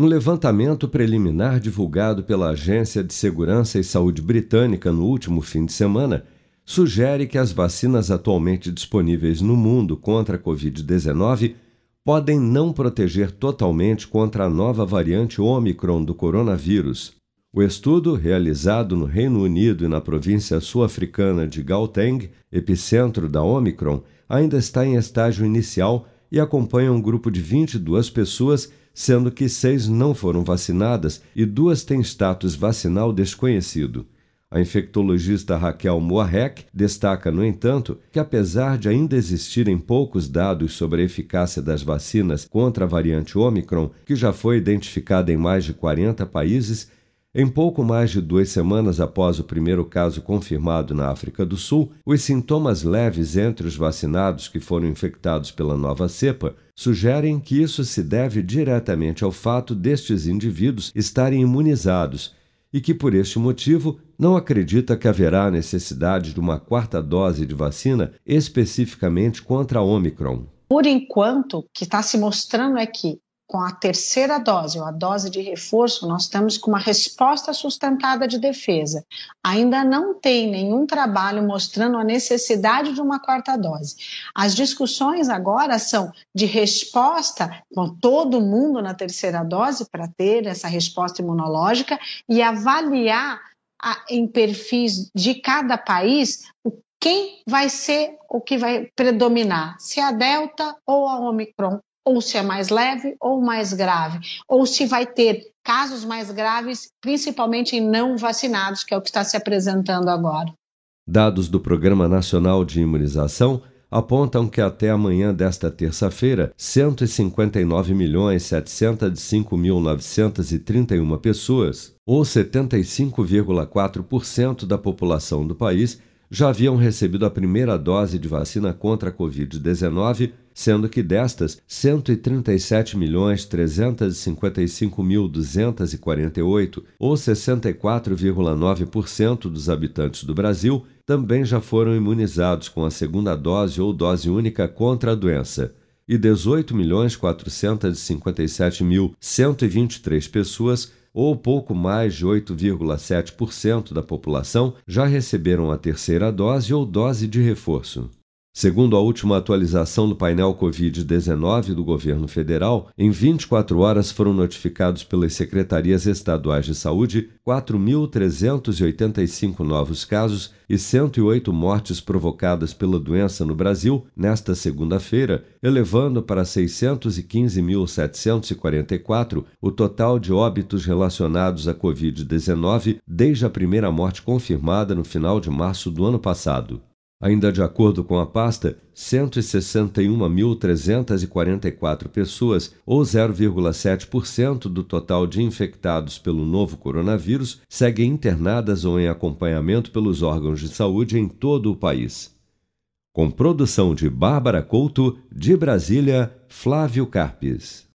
Um levantamento preliminar divulgado pela Agência de Segurança e Saúde Britânica no último fim de semana sugere que as vacinas atualmente disponíveis no mundo contra a Covid-19 podem não proteger totalmente contra a nova variante Omicron do coronavírus. O estudo, realizado no Reino Unido e na província sul-africana de Gauteng, epicentro da Omicron, ainda está em estágio inicial e acompanha um grupo de 22 pessoas, sendo que seis não foram vacinadas e duas têm status vacinal desconhecido. A infectologista Raquel Moarec destaca, no entanto, que apesar de ainda existirem poucos dados sobre a eficácia das vacinas contra a variante Omicron, que já foi identificada em mais de 40 países, em pouco mais de duas semanas após o primeiro caso confirmado na África do Sul, os sintomas leves entre os vacinados que foram infectados pela nova cepa sugerem que isso se deve diretamente ao fato destes indivíduos estarem imunizados e que, por este motivo, não acredita que haverá necessidade de uma quarta dose de vacina especificamente contra a Omicron. Por enquanto, o que está se mostrando é que com a terceira dose, ou a dose de reforço, nós estamos com uma resposta sustentada de defesa. Ainda não tem nenhum trabalho mostrando a necessidade de uma quarta dose. As discussões agora são de resposta com todo mundo na terceira dose para ter essa resposta imunológica e avaliar a, em perfis de cada país quem vai ser o que vai predominar, se é a Delta ou a Omicron ou se é mais leve ou mais grave, ou se vai ter casos mais graves, principalmente em não vacinados, que é o que está se apresentando agora. Dados do Programa Nacional de Imunização apontam que até amanhã desta terça-feira, 159.705.931 pessoas, ou 75,4% da população do país, já haviam recebido a primeira dose de vacina contra a Covid-19, sendo que destas, 137.355.248, ou 64,9% dos habitantes do Brasil, também já foram imunizados com a segunda dose ou dose única contra a doença. E 18.457.123 pessoas ou pouco mais de 8,7% da população, já receberam a terceira dose ou dose de reforço. Segundo a última atualização do painel Covid-19 do governo federal, em 24 horas foram notificados pelas secretarias estaduais de saúde 4.385 novos casos e 108 mortes provocadas pela doença no Brasil nesta segunda-feira, elevando para 615.744 o total de óbitos relacionados à Covid-19 desde a primeira morte confirmada no final de março do ano passado. Ainda de acordo com a pasta, 161.344 pessoas, ou 0,7% do total de infectados pelo novo coronavírus, seguem internadas ou em acompanhamento pelos órgãos de saúde em todo o país. Com produção de Bárbara Couto, de Brasília, Flávio Carpes.